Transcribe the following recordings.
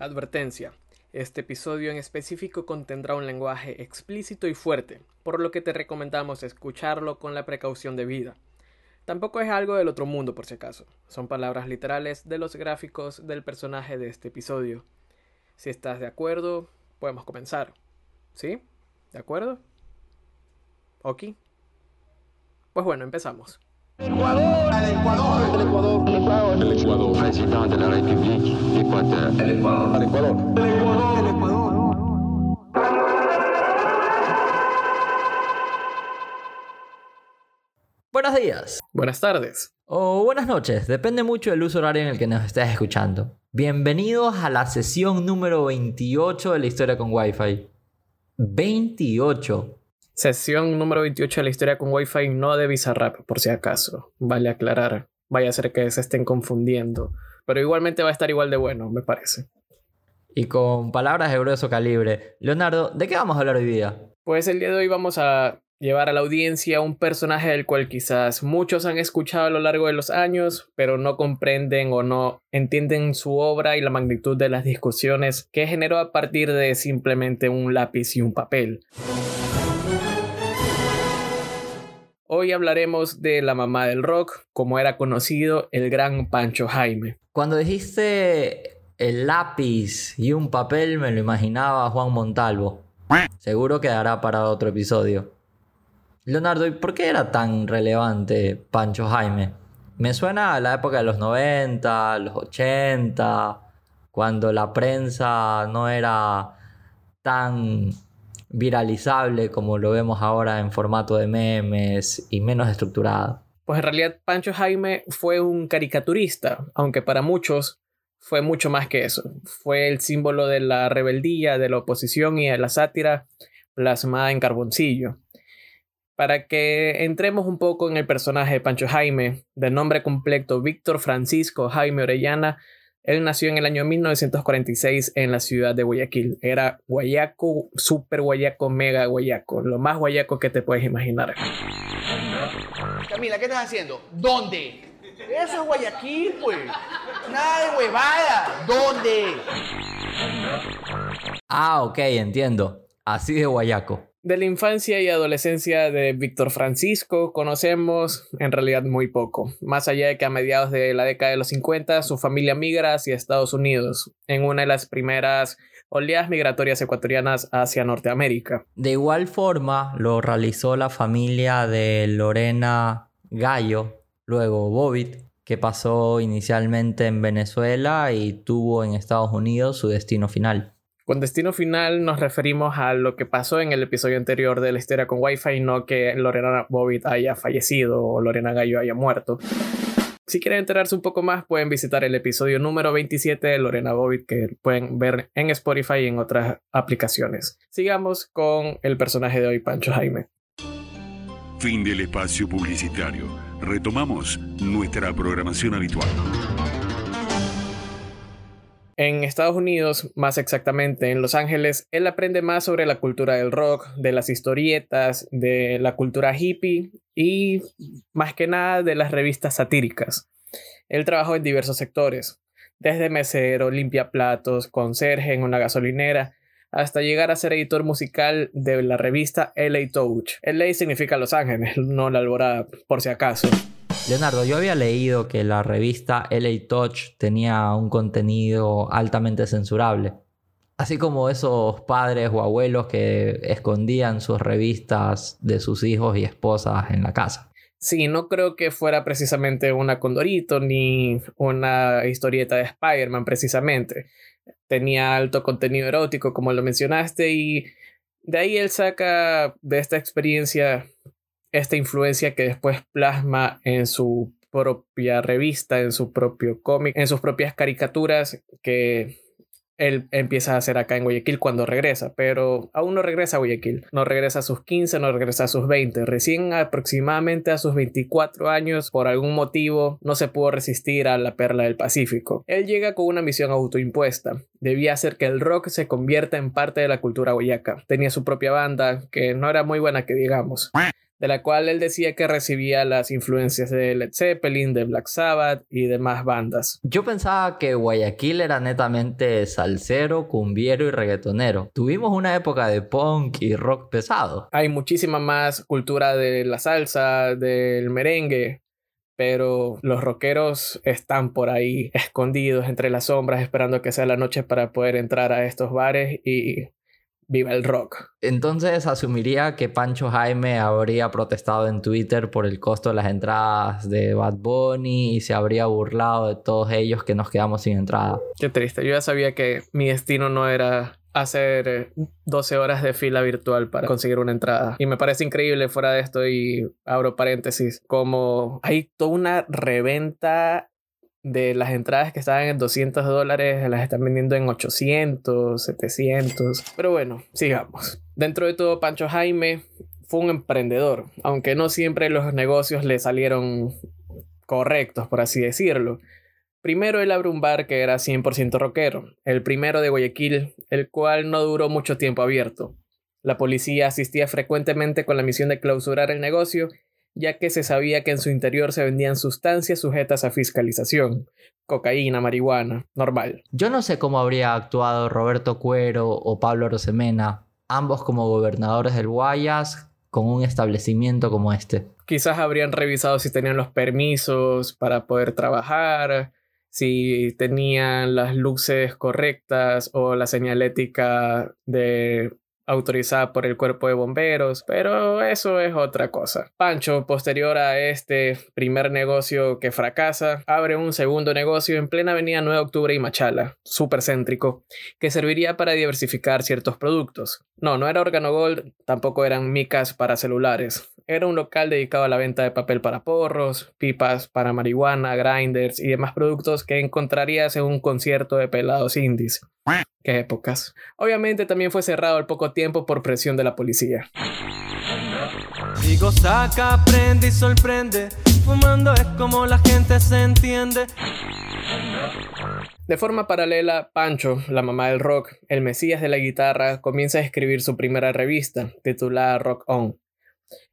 Advertencia. Este episodio en específico contendrá un lenguaje explícito y fuerte, por lo que te recomendamos escucharlo con la precaución debida. Tampoco es algo del otro mundo por si acaso, son palabras literales de los gráficos del personaje de este episodio. Si estás de acuerdo, podemos comenzar. ¿Sí? ¿De acuerdo? ¿Ok? Pues bueno, empezamos. Ecuador, el Ecuador, el Ecuador, el Ecuador, el Ecuador, président de la République d'Équateur. el Ecuador, el Ecuador, el Ecuador, el Ecuador. Buenos días. Buenas tardes. O buenas noches, depende mucho del uso horario en el que nos estés escuchando. Bienvenidos a la sesión número 28 de la historia con Wi-Fi. 28. Sesión número 28 de la historia con Wi-Fi no de Bizarrap, por si acaso. Vale aclarar. Vaya a ser que se estén confundiendo. Pero igualmente va a estar igual de bueno, me parece. Y con palabras de grueso calibre. Leonardo, ¿de qué vamos a hablar hoy día? Pues el día de hoy vamos a llevar a la audiencia un personaje del cual quizás muchos han escuchado a lo largo de los años, pero no comprenden o no entienden su obra y la magnitud de las discusiones que generó a partir de simplemente un lápiz y un papel. Hoy hablaremos de la mamá del rock, como era conocido el gran Pancho Jaime. Cuando dijiste el lápiz y un papel, me lo imaginaba Juan Montalvo. Seguro quedará para otro episodio. Leonardo, ¿y por qué era tan relevante Pancho Jaime? Me suena a la época de los 90, los 80, cuando la prensa no era tan viralizable como lo vemos ahora en formato de memes y menos estructurada. Pues en realidad Pancho Jaime fue un caricaturista, aunque para muchos fue mucho más que eso. Fue el símbolo de la rebeldía, de la oposición y de la sátira plasmada en carboncillo. Para que entremos un poco en el personaje de Pancho Jaime, de nombre completo Víctor Francisco Jaime Orellana, él nació en el año 1946 en la ciudad de Guayaquil. Era guayaco, super guayaco, mega guayaco, lo más guayaco que te puedes imaginar. Camila, ¿qué estás haciendo? ¿Dónde? Eso es Guayaquil, pues. Nada de huevada. ¿Dónde? Ah, ok, entiendo. Así de guayaco. De la infancia y adolescencia de Víctor Francisco conocemos en realidad muy poco, más allá de que a mediados de la década de los 50 su familia migra hacia Estados Unidos, en una de las primeras oleadas migratorias ecuatorianas hacia Norteamérica. De igual forma lo realizó la familia de Lorena Gallo, luego Bobbitt, que pasó inicialmente en Venezuela y tuvo en Estados Unidos su destino final. Con destino final nos referimos a lo que pasó en el episodio anterior de la historia con Wi-Fi, no que Lorena Bobbitt haya fallecido o Lorena Gallo haya muerto. Si quieren enterarse un poco más, pueden visitar el episodio número 27 de Lorena Bobbitt que pueden ver en Spotify y en otras aplicaciones. Sigamos con el personaje de hoy, Pancho Jaime. Fin del espacio publicitario. Retomamos nuestra programación habitual. En Estados Unidos, más exactamente en Los Ángeles, él aprende más sobre la cultura del rock, de las historietas, de la cultura hippie y más que nada de las revistas satíricas. Él trabajó en diversos sectores, desde mesero, limpia platos, conserje en una gasolinera, hasta llegar a ser editor musical de la revista LA Touch. LA significa Los Ángeles, no la alborada, por si acaso. Leonardo, yo había leído que la revista LA Touch tenía un contenido altamente censurable. Así como esos padres o abuelos que escondían sus revistas de sus hijos y esposas en la casa. Sí, no creo que fuera precisamente una Condorito ni una historieta de Spider-Man precisamente. Tenía alto contenido erótico, como lo mencionaste, y de ahí él saca de esta experiencia esta influencia que después plasma en su propia revista, en su propio cómic, en sus propias caricaturas que él empieza a hacer acá en Guayaquil cuando regresa, pero aún no regresa a Guayaquil, no regresa a sus 15, no regresa a sus 20, recién aproximadamente a sus 24 años, por algún motivo, no se pudo resistir a la perla del Pacífico. Él llega con una misión autoimpuesta, debía hacer que el rock se convierta en parte de la cultura guayaca, tenía su propia banda, que no era muy buena que digamos. De la cual él decía que recibía las influencias de Led Zeppelin, de Black Sabbath y demás bandas. Yo pensaba que Guayaquil era netamente salsero, cumbiero y reggaetonero. Tuvimos una época de punk y rock pesado. Hay muchísima más cultura de la salsa, del merengue, pero los rockeros están por ahí escondidos entre las sombras esperando que sea la noche para poder entrar a estos bares y viva el rock. Entonces asumiría que Pancho Jaime habría protestado en Twitter por el costo de las entradas de Bad Bunny y se habría burlado de todos ellos que nos quedamos sin entrada. Qué triste, yo ya sabía que mi destino no era hacer 12 horas de fila virtual para conseguir una entrada. Y me parece increíble fuera de esto y abro paréntesis, como hay toda una reventa de las entradas que estaban en 200 dólares, las están vendiendo en 800, 700. Pero bueno, sigamos. Dentro de todo, Pancho Jaime fue un emprendedor, aunque no siempre los negocios le salieron correctos, por así decirlo. Primero él abrió un bar que era 100% rockero, el primero de Guayaquil, el cual no duró mucho tiempo abierto. La policía asistía frecuentemente con la misión de clausurar el negocio ya que se sabía que en su interior se vendían sustancias sujetas a fiscalización, cocaína, marihuana, normal. Yo no sé cómo habría actuado Roberto Cuero o Pablo Rosemena, ambos como gobernadores del Guayas, con un establecimiento como este. Quizás habrían revisado si tenían los permisos para poder trabajar, si tenían las luces correctas o la señalética de autorizada por el cuerpo de bomberos, pero eso es otra cosa. Pancho, posterior a este primer negocio que fracasa, abre un segundo negocio en plena avenida 9 de Octubre y Machala, súper céntrico, que serviría para diversificar ciertos productos. No, no era Gold, tampoco eran micas para celulares. Era un local dedicado a la venta de papel para porros, pipas para marihuana, grinders y demás productos que encontrarías en un concierto de pelados indies. Qué épocas. Obviamente también fue cerrado al poco tiempo por presión de la policía. Digo, saca, aprende y sorprende. Fumando es como la gente se entiende. De forma paralela, Pancho, la mamá del rock, el mesías de la guitarra, comienza a escribir su primera revista, titulada Rock On.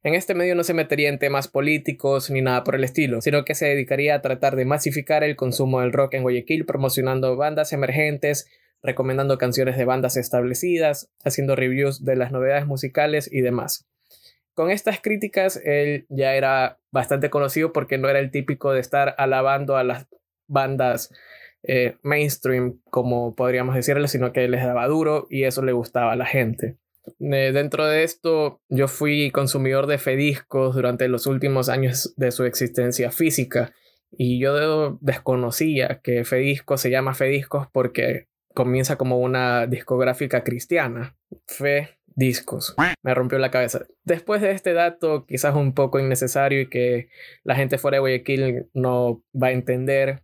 En este medio no se metería en temas políticos ni nada por el estilo, sino que se dedicaría a tratar de masificar el consumo del rock en Guayaquil, promocionando bandas emergentes, recomendando canciones de bandas establecidas, haciendo reviews de las novedades musicales y demás. Con estas críticas, él ya era bastante conocido porque no era el típico de estar alabando a las bandas eh, mainstream, como podríamos decirlo, sino que les daba duro y eso le gustaba a la gente. Eh, dentro de esto, yo fui consumidor de Fediscos durante los últimos años de su existencia física y yo desconocía que Fediscos se llama Fediscos porque comienza como una discográfica cristiana. Fe discos. Me rompió la cabeza. Después de este dato, quizás un poco innecesario y que la gente fuera de Guayaquil no va a entender,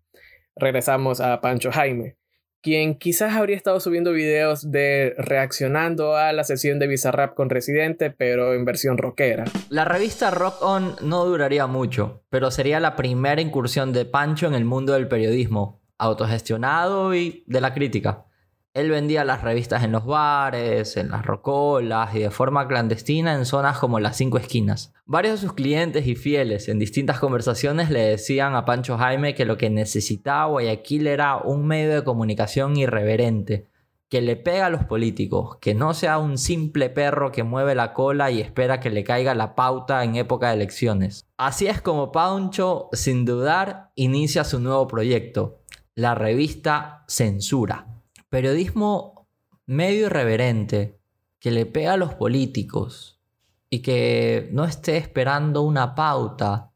regresamos a Pancho Jaime, quien quizás habría estado subiendo videos de reaccionando a la sesión de Bizarrap con Residente, pero en versión rockera. La revista Rock On no duraría mucho, pero sería la primera incursión de Pancho en el mundo del periodismo, autogestionado y de la crítica. Él vendía las revistas en los bares, en las rocolas y de forma clandestina en zonas como las cinco esquinas. Varios de sus clientes y fieles en distintas conversaciones le decían a Pancho Jaime que lo que necesitaba Guayaquil era un medio de comunicación irreverente, que le pega a los políticos, que no sea un simple perro que mueve la cola y espera que le caiga la pauta en época de elecciones. Así es como Pancho, sin dudar, inicia su nuevo proyecto, la revista Censura. Periodismo medio irreverente que le pega a los políticos y que no esté esperando una pauta.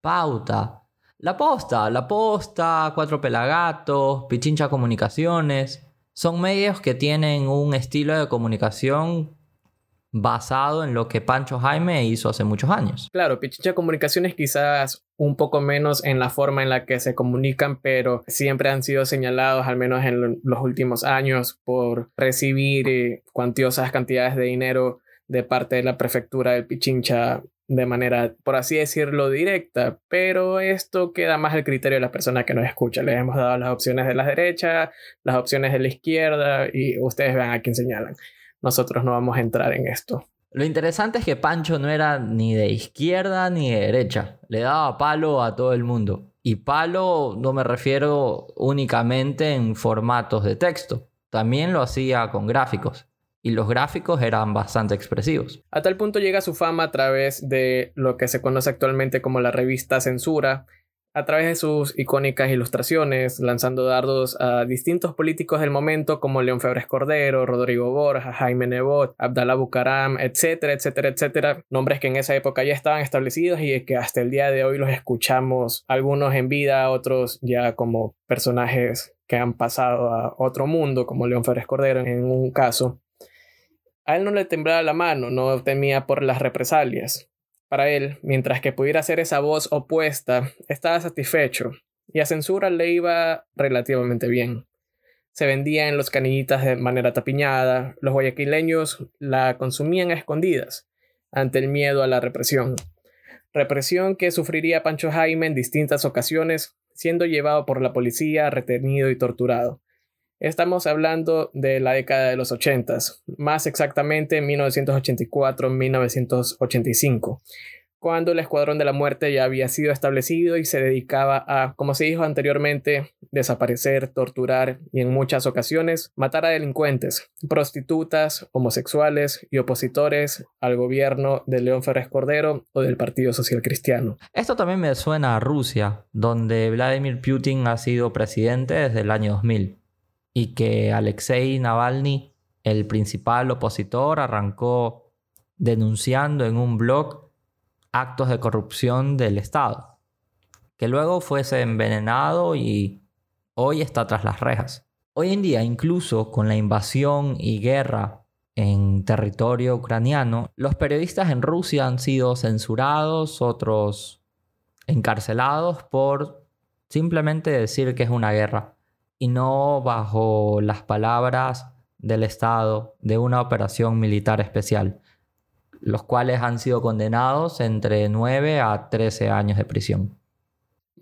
Pauta. La posta, la posta, Cuatro Pelagatos, Pichincha Comunicaciones, son medios que tienen un estilo de comunicación basado en lo que Pancho Jaime hizo hace muchos años. Claro, Pichincha Comunicaciones quizás un poco menos en la forma en la que se comunican, pero siempre han sido señalados, al menos en los últimos años, por recibir eh, cuantiosas cantidades de dinero de parte de la prefectura del Pichincha de manera, por así decirlo, directa, pero esto queda más al criterio de las personas que nos escuchan. Les hemos dado las opciones de la derecha, las opciones de la izquierda y ustedes vean a quién señalan nosotros no vamos a entrar en esto. Lo interesante es que Pancho no era ni de izquierda ni de derecha. Le daba palo a todo el mundo. Y palo no me refiero únicamente en formatos de texto. También lo hacía con gráficos. Y los gráficos eran bastante expresivos. A tal punto llega su fama a través de lo que se conoce actualmente como la revista Censura, a través de sus icónicas ilustraciones, lanzando dardos a distintos políticos del momento como León Febres Cordero, Rodrigo Borja, Jaime Nebot, Abdalá Bucaram, etcétera, etcétera, etcétera. Nombres que en esa época ya estaban establecidos y que hasta el día de hoy los escuchamos, algunos en vida, otros ya como personajes que han pasado a otro mundo, como León Febres Cordero en un caso. A él no le temblaba la mano, no temía por las represalias. Para él, mientras que pudiera ser esa voz opuesta, estaba satisfecho, y a censura le iba relativamente bien. Se vendía en los canillitas de manera tapiñada, los guayaquileños la consumían a escondidas, ante el miedo a la represión. Represión que sufriría Pancho Jaime en distintas ocasiones, siendo llevado por la policía, retenido y torturado. Estamos hablando de la década de los 80, más exactamente 1984-1985, cuando el Escuadrón de la Muerte ya había sido establecido y se dedicaba a, como se dijo anteriormente, desaparecer, torturar y en muchas ocasiones matar a delincuentes, prostitutas, homosexuales y opositores al gobierno de León Férez Cordero o del Partido Social Cristiano. Esto también me suena a Rusia, donde Vladimir Putin ha sido presidente desde el año 2000 y que Alexei Navalny, el principal opositor, arrancó denunciando en un blog actos de corrupción del Estado, que luego fuese envenenado y hoy está tras las rejas. Hoy en día, incluso con la invasión y guerra en territorio ucraniano, los periodistas en Rusia han sido censurados, otros encarcelados por simplemente decir que es una guerra y no bajo las palabras del Estado de una operación militar especial, los cuales han sido condenados entre 9 a 13 años de prisión.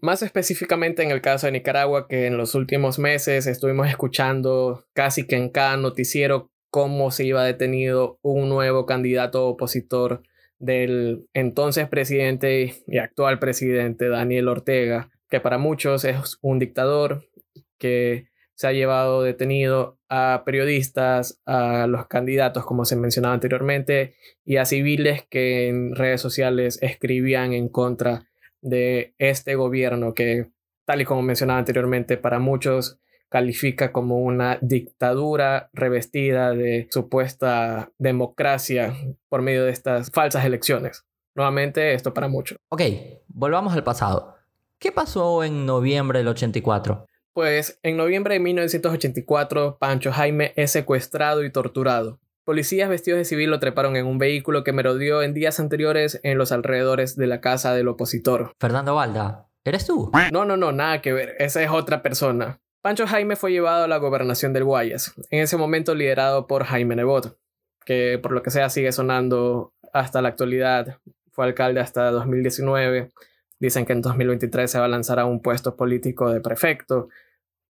Más específicamente en el caso de Nicaragua, que en los últimos meses estuvimos escuchando casi que en cada noticiero cómo se iba detenido un nuevo candidato opositor del entonces presidente y actual presidente Daniel Ortega, que para muchos es un dictador, que se ha llevado detenido a periodistas, a los candidatos, como se mencionaba anteriormente, y a civiles que en redes sociales escribían en contra de este gobierno que, tal y como mencionaba anteriormente, para muchos califica como una dictadura revestida de supuesta democracia por medio de estas falsas elecciones. Nuevamente, esto para muchos. Ok, volvamos al pasado. ¿Qué pasó en noviembre del 84? Pues en noviembre de 1984, Pancho Jaime es secuestrado y torturado. Policías vestidos de civil lo treparon en un vehículo que merodeó en días anteriores en los alrededores de la casa del opositor. Fernando Valda, ¿eres tú? No, no, no, nada que ver, esa es otra persona. Pancho Jaime fue llevado a la gobernación del Guayas, en ese momento liderado por Jaime Nebot, que por lo que sea sigue sonando hasta la actualidad, fue alcalde hasta 2019. Dicen que en 2023 se va a lanzar a un puesto político de prefecto.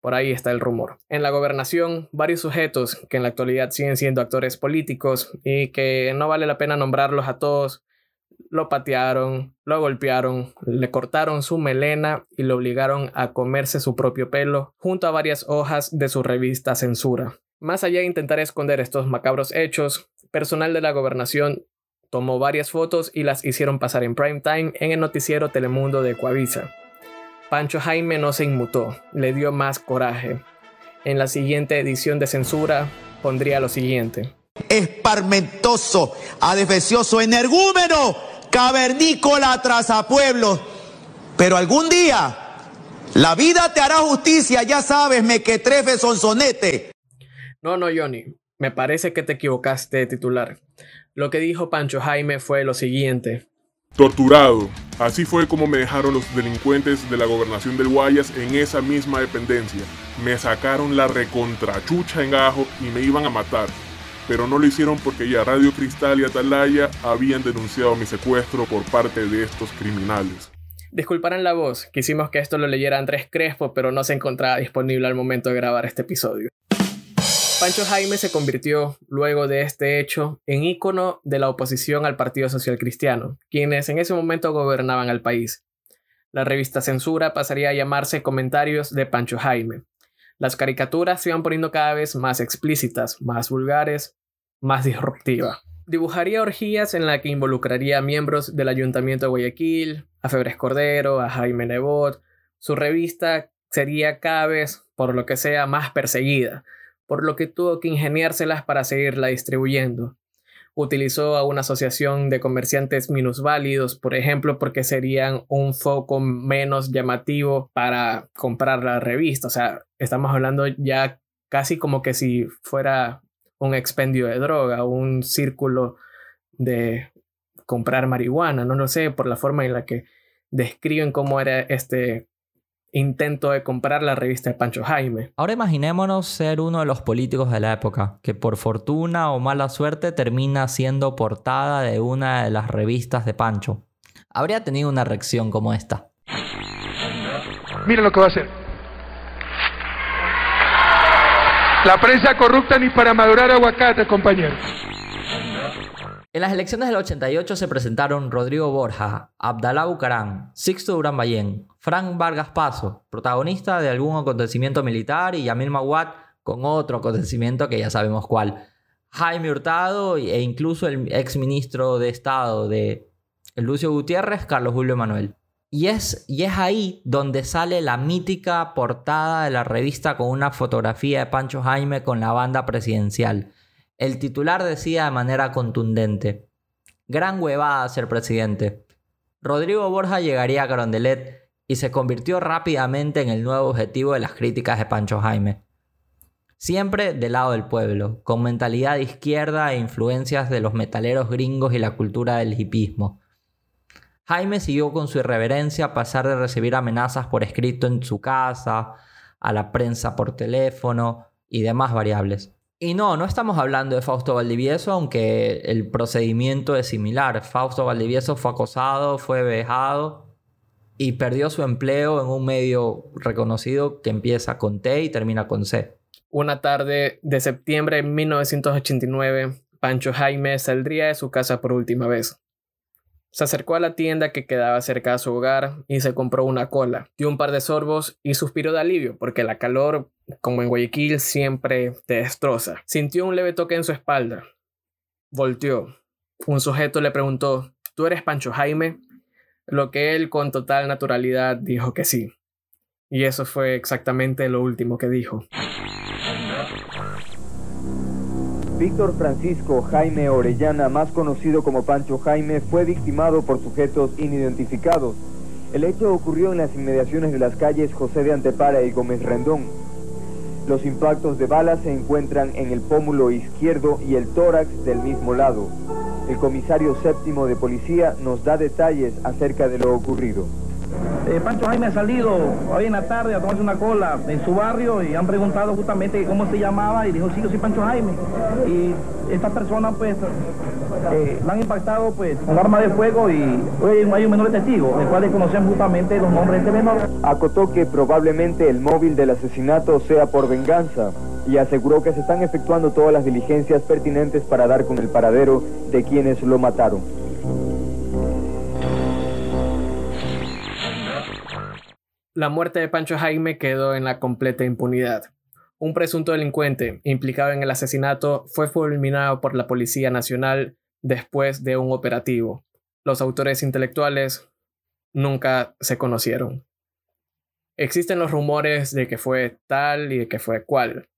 Por ahí está el rumor. En la gobernación, varios sujetos que en la actualidad siguen siendo actores políticos y que no vale la pena nombrarlos a todos, lo patearon, lo golpearon, le cortaron su melena y lo obligaron a comerse su propio pelo junto a varias hojas de su revista Censura. Más allá de intentar esconder estos macabros hechos, personal de la gobernación tomó varias fotos y las hicieron pasar en prime time en el noticiero Telemundo de Coavisa. Pancho Jaime no se inmutó, le dio más coraje. En la siguiente edición de censura pondría lo siguiente. Esparmentoso, adefesioso, energúmeno, cavernícola, pueblos. Pero algún día la vida te hará justicia, ya sabes, mequetrefe sonsonete. No, no, Johnny, me parece que te equivocaste de titular. Lo que dijo Pancho Jaime fue lo siguiente. Torturado. Así fue como me dejaron los delincuentes de la gobernación del Guayas en esa misma dependencia. Me sacaron la recontrachucha en gajo y me iban a matar. Pero no lo hicieron porque ya Radio Cristal y Atalaya habían denunciado mi secuestro por parte de estos criminales. Disculparán la voz, quisimos que esto lo leyera Andrés Crespo, pero no se encontraba disponible al momento de grabar este episodio. Pancho Jaime se convirtió, luego de este hecho, en ícono de la oposición al Partido Social Cristiano, quienes en ese momento gobernaban el país. La revista Censura pasaría a llamarse Comentarios de Pancho Jaime. Las caricaturas se iban poniendo cada vez más explícitas, más vulgares, más disruptivas. Dibujaría orgías en la que involucraría a miembros del Ayuntamiento de Guayaquil, a Febres Cordero, a Jaime Nebot. Su revista sería cada vez, por lo que sea, más perseguida, por lo que tuvo que ingeniárselas para seguirla distribuyendo. Utilizó a una asociación de comerciantes minusválidos, por ejemplo, porque serían un foco menos llamativo para comprar la revista. O sea, estamos hablando ya casi como que si fuera un expendio de droga, un círculo de comprar marihuana, no lo sé, por la forma en la que describen cómo era este intento de comprar la revista de Pancho Jaime. Ahora imaginémonos ser uno de los políticos de la época, que por fortuna o mala suerte termina siendo portada de una de las revistas de Pancho. Habría tenido una reacción como esta. Mira lo que va a hacer. La prensa corrupta ni para madurar aguacate, compañeros. En las elecciones del 88 se presentaron Rodrigo Borja, Abdalá Bucarán, Sixto Durán Ballén, Frank Vargas Paso, protagonista de algún acontecimiento militar, y Yamil Maguat con otro acontecimiento que ya sabemos cuál. Jaime Hurtado e incluso el ex ministro de Estado de Lucio Gutiérrez, Carlos Julio Manuel. Y es, y es ahí donde sale la mítica portada de la revista con una fotografía de Pancho Jaime con la banda presidencial. El titular decía de manera contundente, gran huevada ser presidente. Rodrigo Borja llegaría a Carondelet y se convirtió rápidamente en el nuevo objetivo de las críticas de Pancho Jaime. Siempre del lado del pueblo, con mentalidad izquierda e influencias de los metaleros gringos y la cultura del hipismo. Jaime siguió con su irreverencia a pasar de recibir amenazas por escrito en su casa, a la prensa por teléfono y demás variables. Y no, no estamos hablando de Fausto Valdivieso, aunque el procedimiento es similar. Fausto Valdivieso fue acosado, fue vejado y perdió su empleo en un medio reconocido que empieza con T y termina con C. Una tarde de septiembre de 1989, Pancho Jaime saldría de su casa por última vez. Se acercó a la tienda que quedaba cerca de su hogar y se compró una cola. Dio un par de sorbos y suspiró de alivio porque la calor, como en Guayaquil, siempre te destroza. Sintió un leve toque en su espalda. Volteó. Un sujeto le preguntó, ¿tú eres Pancho Jaime? Lo que él con total naturalidad dijo que sí. Y eso fue exactamente lo último que dijo. Víctor Francisco Jaime Orellana, más conocido como Pancho Jaime, fue victimado por sujetos inidentificados. El hecho ocurrió en las inmediaciones de las calles José de Antepara y Gómez Rendón. Los impactos de balas se encuentran en el pómulo izquierdo y el tórax del mismo lado. El comisario séptimo de policía nos da detalles acerca de lo ocurrido. Eh, Pancho Jaime ha salido hoy en la tarde a tomarse una cola en su barrio y han preguntado justamente cómo se llamaba y dijo, sí, yo soy Pancho Jaime. Y esta persona pues eh, la han impactado pues con arma de fuego y hoy hay un menor testigo, el cual desconocemos justamente los nombres de este menor. Acotó que probablemente el móvil del asesinato sea por venganza y aseguró que se están efectuando todas las diligencias pertinentes para dar con el paradero de quienes lo mataron. La muerte de Pancho Jaime quedó en la completa impunidad. Un presunto delincuente implicado en el asesinato fue fulminado por la Policía Nacional después de un operativo. Los autores intelectuales nunca se conocieron. Existen los rumores de que fue tal y de que fue cual,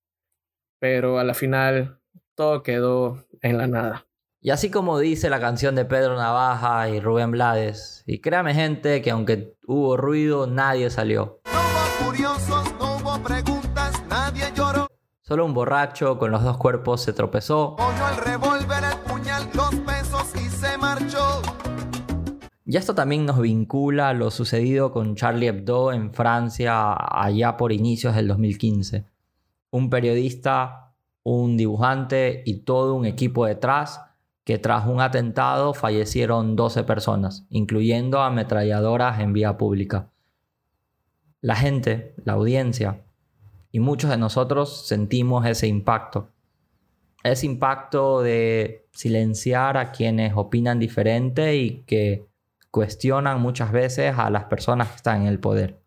pero a la final todo quedó en la nada. Y así como dice la canción de Pedro Navaja y Rubén Blades, y créame gente que aunque hubo ruido, nadie salió. No hubo curiosos, no hubo preguntas, nadie lloró. Solo un borracho con los dos cuerpos se tropezó. Cogió el revólver, el puñal, dos pesos y se marchó. Y esto también nos vincula a lo sucedido con Charlie Hebdo en Francia allá por inicios del 2015. Un periodista, un dibujante y todo un equipo detrás que tras un atentado fallecieron 12 personas, incluyendo ametralladoras en vía pública. La gente, la audiencia y muchos de nosotros sentimos ese impacto. ese impacto de silenciar a quienes opinan diferente y que cuestionan muchas veces a las personas que están en el poder.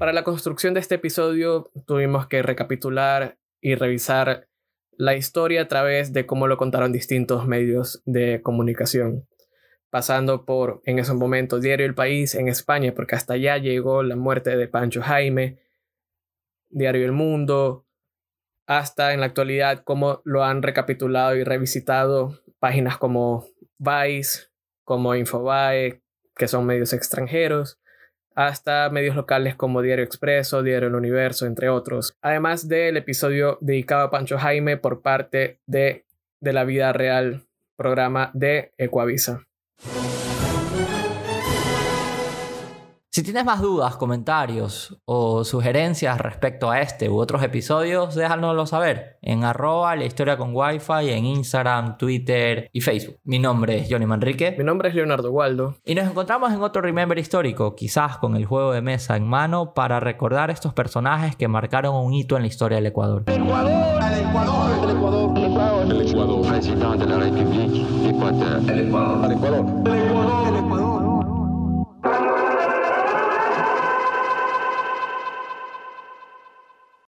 Para la construcción de este episodio tuvimos que recapitular y revisar la historia a través de cómo lo contaron distintos medios de comunicación, pasando por en esos momentos Diario El País en España, porque hasta allá llegó la muerte de Pancho Jaime, Diario El Mundo, hasta en la actualidad cómo lo han recapitulado y revisitado páginas como Vice, como Infobae, que son medios extranjeros, hasta medios locales como Diario Expreso, Diario El Universo, entre otros. Además del episodio dedicado a Pancho Jaime por parte de De la Vida Real, programa de Ecuavisa. Si tienes más dudas, comentarios o sugerencias respecto a este u otros episodios, déjanoslo saber en arroba la historia con wifi en Instagram, Twitter y Facebook. Mi nombre es Johnny Manrique. Mi nombre es Leonardo Waldo. Y nos encontramos en otro Remember histórico, quizás con el juego de mesa en mano para recordar estos personajes que marcaron un hito en la historia del Ecuador. Ecuador, el Ecuador, el Ecuador, el Ecuador, el Ecuador, presidente de la República de Ecuador, el Ecuador, el Ecuador, el Ecuador.